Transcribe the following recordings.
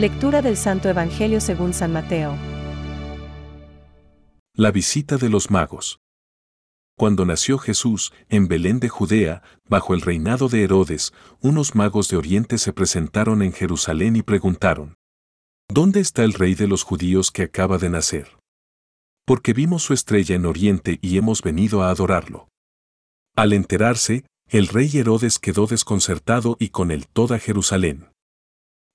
Lectura del Santo Evangelio según San Mateo. La visita de los magos. Cuando nació Jesús, en Belén de Judea, bajo el reinado de Herodes, unos magos de Oriente se presentaron en Jerusalén y preguntaron, ¿Dónde está el rey de los judíos que acaba de nacer? Porque vimos su estrella en Oriente y hemos venido a adorarlo. Al enterarse, el rey Herodes quedó desconcertado y con él toda Jerusalén.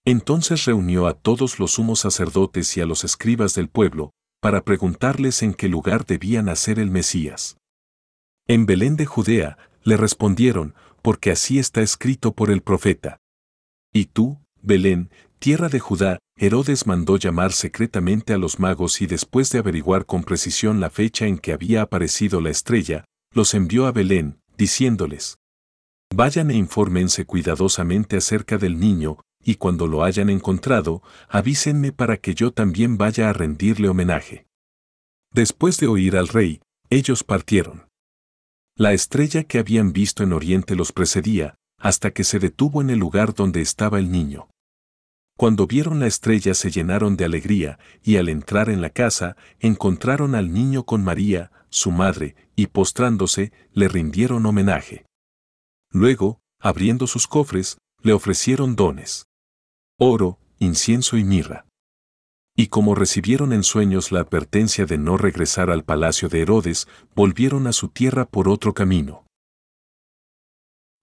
Entonces reunió a todos los sumos sacerdotes y a los escribas del pueblo, para preguntarles en qué lugar debía nacer el Mesías. En Belén de Judea, le respondieron, porque así está escrito por el profeta. Y tú, Belén, tierra de Judá, Herodes mandó llamar secretamente a los magos y después de averiguar con precisión la fecha en que había aparecido la estrella, los envió a Belén, diciéndoles, Vayan e infórmense cuidadosamente acerca del niño, y cuando lo hayan encontrado, avísenme para que yo también vaya a rendirle homenaje. Después de oír al rey, ellos partieron. La estrella que habían visto en Oriente los precedía, hasta que se detuvo en el lugar donde estaba el niño. Cuando vieron la estrella se llenaron de alegría, y al entrar en la casa, encontraron al niño con María, su madre, y postrándose, le rindieron homenaje. Luego, abriendo sus cofres, le ofrecieron dones. Oro, incienso y mirra. Y como recibieron en sueños la advertencia de no regresar al palacio de Herodes, volvieron a su tierra por otro camino.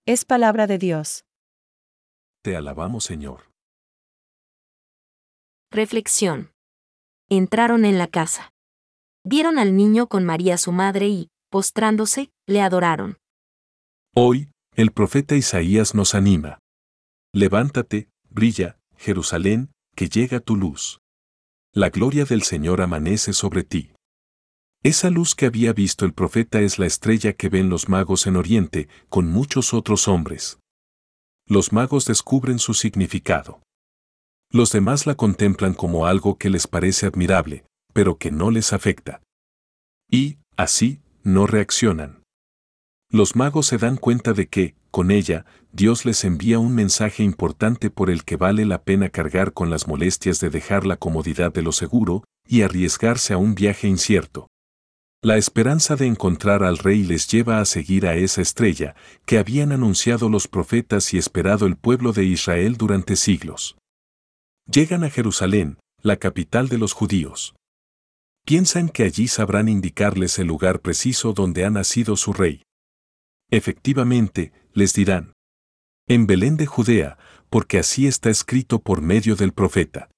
Es palabra de Dios. Te alabamos, Señor. Reflexión. Entraron en la casa. Vieron al niño con María su madre y, postrándose, le adoraron. Hoy, el profeta Isaías nos anima. Levántate, brilla, Jerusalén, que llega tu luz. La gloria del Señor amanece sobre ti. Esa luz que había visto el profeta es la estrella que ven los magos en Oriente, con muchos otros hombres. Los magos descubren su significado. Los demás la contemplan como algo que les parece admirable, pero que no les afecta. Y, así, no reaccionan. Los magos se dan cuenta de que, con ella, Dios les envía un mensaje importante por el que vale la pena cargar con las molestias de dejar la comodidad de lo seguro y arriesgarse a un viaje incierto. La esperanza de encontrar al rey les lleva a seguir a esa estrella que habían anunciado los profetas y esperado el pueblo de Israel durante siglos. Llegan a Jerusalén, la capital de los judíos. Piensan que allí sabrán indicarles el lugar preciso donde ha nacido su rey. Efectivamente, les dirán. En Belén de Judea, porque así está escrito por medio del profeta.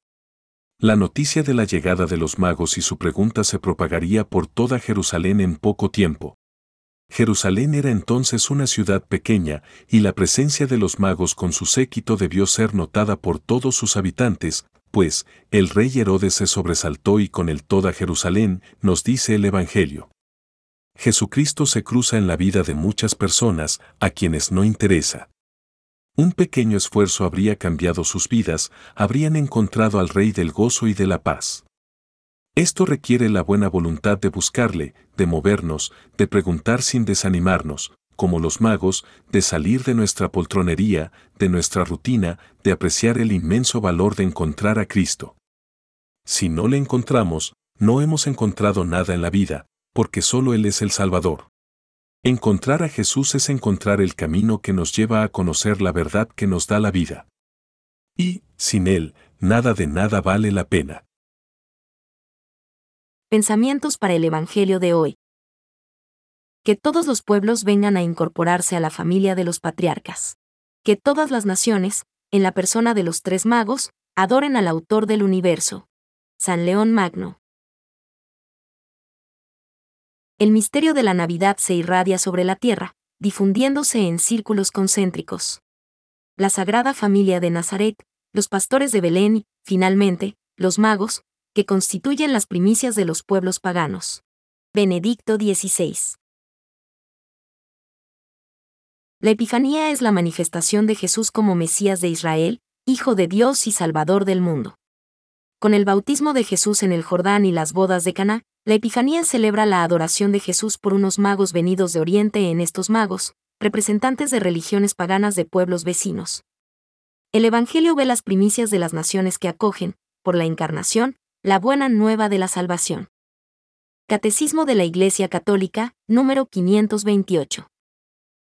La noticia de la llegada de los magos y su pregunta se propagaría por toda Jerusalén en poco tiempo. Jerusalén era entonces una ciudad pequeña, y la presencia de los magos con su séquito debió ser notada por todos sus habitantes, pues el rey Herodes se sobresaltó y con él toda Jerusalén, nos dice el Evangelio. Jesucristo se cruza en la vida de muchas personas a quienes no interesa. Un pequeño esfuerzo habría cambiado sus vidas, habrían encontrado al Rey del gozo y de la paz. Esto requiere la buena voluntad de buscarle, de movernos, de preguntar sin desanimarnos, como los magos, de salir de nuestra poltronería, de nuestra rutina, de apreciar el inmenso valor de encontrar a Cristo. Si no le encontramos, no hemos encontrado nada en la vida, porque solo Él es el Salvador. Encontrar a Jesús es encontrar el camino que nos lleva a conocer la verdad que nos da la vida. Y, sin Él, nada de nada vale la pena. Pensamientos para el Evangelio de hoy. Que todos los pueblos vengan a incorporarse a la familia de los patriarcas. Que todas las naciones, en la persona de los tres magos, adoren al autor del universo. San León Magno. El misterio de la Navidad se irradia sobre la tierra, difundiéndose en círculos concéntricos. La Sagrada Familia de Nazaret, los pastores de Belén y, finalmente, los magos, que constituyen las primicias de los pueblos paganos. Benedicto XVI. La Epifanía es la manifestación de Jesús como Mesías de Israel, Hijo de Dios y Salvador del mundo. Con el bautismo de Jesús en el Jordán y las bodas de Caná, la Epifanía celebra la adoración de Jesús por unos magos venidos de Oriente en estos magos, representantes de religiones paganas de pueblos vecinos. El Evangelio ve las primicias de las naciones que acogen, por la encarnación, la buena nueva de la salvación. Catecismo de la Iglesia Católica, número 528.